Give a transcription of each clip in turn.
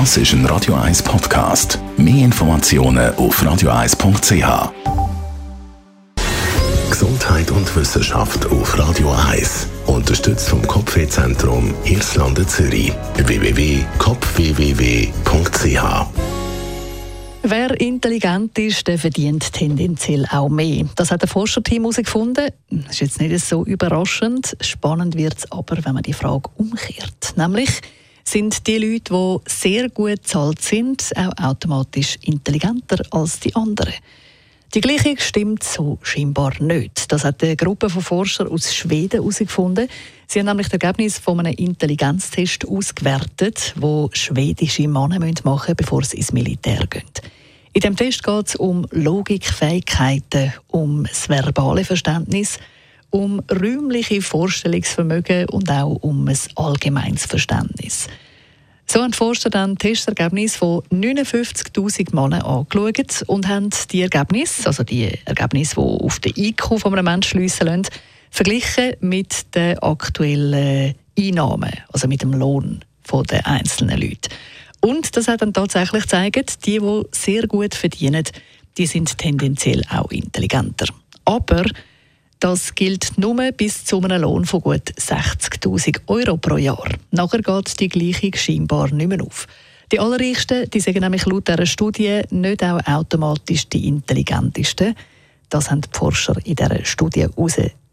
Das ist ein Radio 1 Podcast. Mehr Informationen auf radio1.ch. Gesundheit und Wissenschaft auf Radio 1. Unterstützt vom Kopfwehzentrum Irlande Zürich. www.kopfwww.ch Wer intelligent ist, der verdient tendenziell auch mehr. Das hat ein Forscherteam herausgefunden. Das ist jetzt nicht so überraschend. Spannend wird es aber, wenn man die Frage umkehrt. Nämlich, sind die Leute, die sehr gut bezahlt sind, auch automatisch intelligenter als die anderen? Die Gleichung stimmt so scheinbar nicht. Das hat eine Gruppe von Forschern aus Schweden herausgefunden. Sie haben nämlich das Ergebnis von einem Intelligenztest ausgewertet, wo schwedische Männer machen müssen, bevor sie ins Militär gehen. In dem Test geht es um Logikfähigkeiten, um das verbale Verständnis, um räumliche Vorstellungsvermögen und auch um ein allgemeines Verständnis. So haben die Forscher dann Testergebnisse von 59.000 Männern angeschaut und haben die Ergebnisse, also die Ergebnisse, die auf den IQ von einem Menschen schliessen lassen, verglichen mit den aktuellen Einnahmen, also mit dem Lohn der einzelnen Leute. Und das hat dann tatsächlich gezeigt, die, die sehr gut verdienen, die sind tendenziell auch intelligenter. Aber das gilt nur bis zu einem Lohn von gut 60.000 Euro pro Jahr. Nachher geht die Gleichung scheinbar nicht mehr auf. Die Allerreichsten die sagen nämlich laut dieser Studie nicht auch automatisch die intelligentesten. Das haben die Forscher in dieser Studie herausgefunden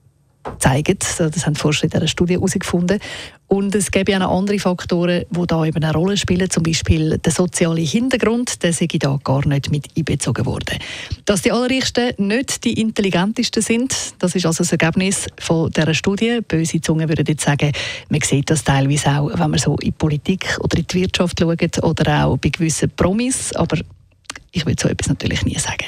zeigen. Das haben die Forscher in dieser Studie herausgefunden. Und es gibt auch noch andere Faktoren, die da eben eine Rolle spielen. Zum Beispiel der soziale Hintergrund, der sei da gar nicht mit einbezogen worden. Dass die Allerreichsten nicht die intelligentesten sind, das ist also das Ergebnis von dieser Studie. Böse Zungen würden jetzt sagen, man sieht das teilweise auch, wenn man so in die Politik oder in die Wirtschaft schaut oder auch bei gewissen Promis. Aber ich will so etwas natürlich nie sagen.